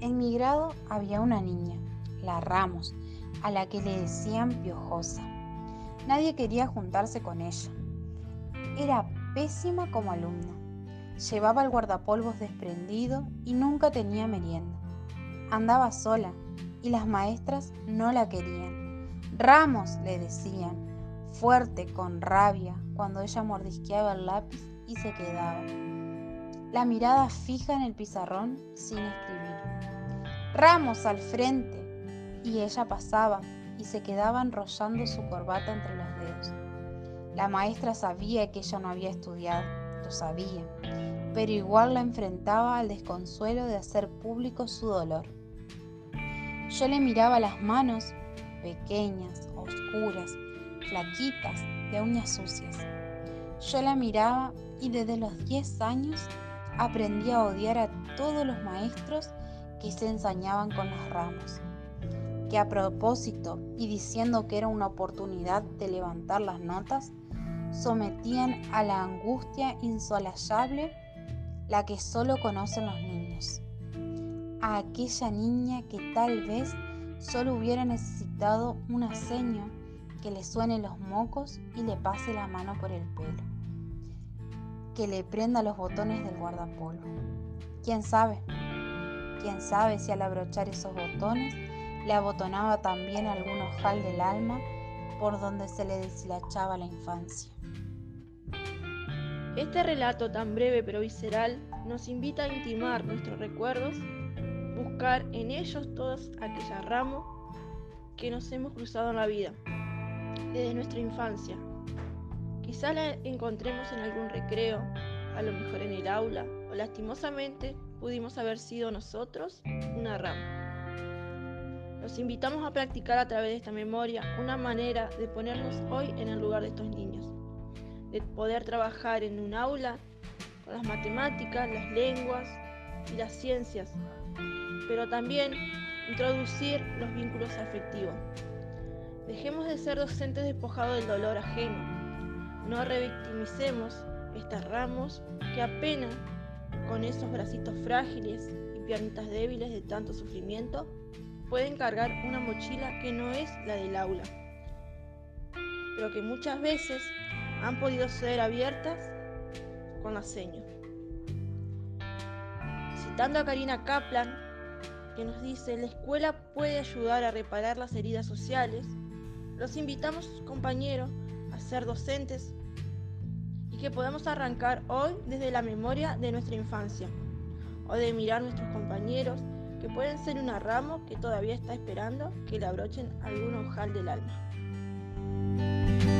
En mi grado había una niña, la Ramos, a la que le decían piojosa. Nadie quería juntarse con ella. Era pésima como alumna. Llevaba el guardapolvos desprendido y nunca tenía merienda. Andaba sola y las maestras no la querían. Ramos, le decían, fuerte, con rabia, cuando ella mordisqueaba el lápiz y se quedaba. La mirada fija en el pizarrón sin escribir. Ramos al frente. Y ella pasaba y se quedaba enrollando su corbata entre los dedos. La maestra sabía que ella no había estudiado, lo sabía, pero igual la enfrentaba al desconsuelo de hacer público su dolor. Yo le miraba las manos, pequeñas, oscuras, flaquitas, de uñas sucias. Yo la miraba y desde los 10 años aprendí a odiar a todos los maestros que se ensañaban con las ramas, que a propósito y diciendo que era una oportunidad de levantar las notas, sometían a la angustia insolayable la que solo conocen los niños. A aquella niña que tal vez solo hubiera necesitado una seña que le suene los mocos y le pase la mano por el pelo, que le prenda los botones del guardapolvo. ¿Quién sabe? ¿Quién sabe si al abrochar esos botones le abotonaba también algún ojal del alma por donde se le deshilachaba la infancia? Este relato tan breve pero visceral nos invita a intimar nuestros recuerdos, buscar en ellos todas aquellas ramos que nos hemos cruzado en la vida desde nuestra infancia. Quizá la encontremos en algún recreo, a lo mejor en el aula, o lastimosamente pudimos haber sido nosotros una rama. Los invitamos a practicar a través de esta memoria una manera de ponernos hoy en el lugar de estos niños, de poder trabajar en un aula con las matemáticas, las lenguas y las ciencias, pero también introducir los vínculos afectivos. Dejemos de ser docentes despojados del dolor ajeno. No revictimicemos estas ramos que apenas con esos bracitos frágiles y piernitas débiles de tanto sufrimiento pueden cargar una mochila que no es la del aula, pero que muchas veces han podido ser abiertas con la seña. Citando a Karina Kaplan, que nos dice, la escuela puede ayudar a reparar las heridas sociales los invitamos, compañeros, ser docentes y que podamos arrancar hoy desde la memoria de nuestra infancia o de mirar nuestros compañeros que pueden ser una ramo que todavía está esperando que le abrochen algún ojal del alma.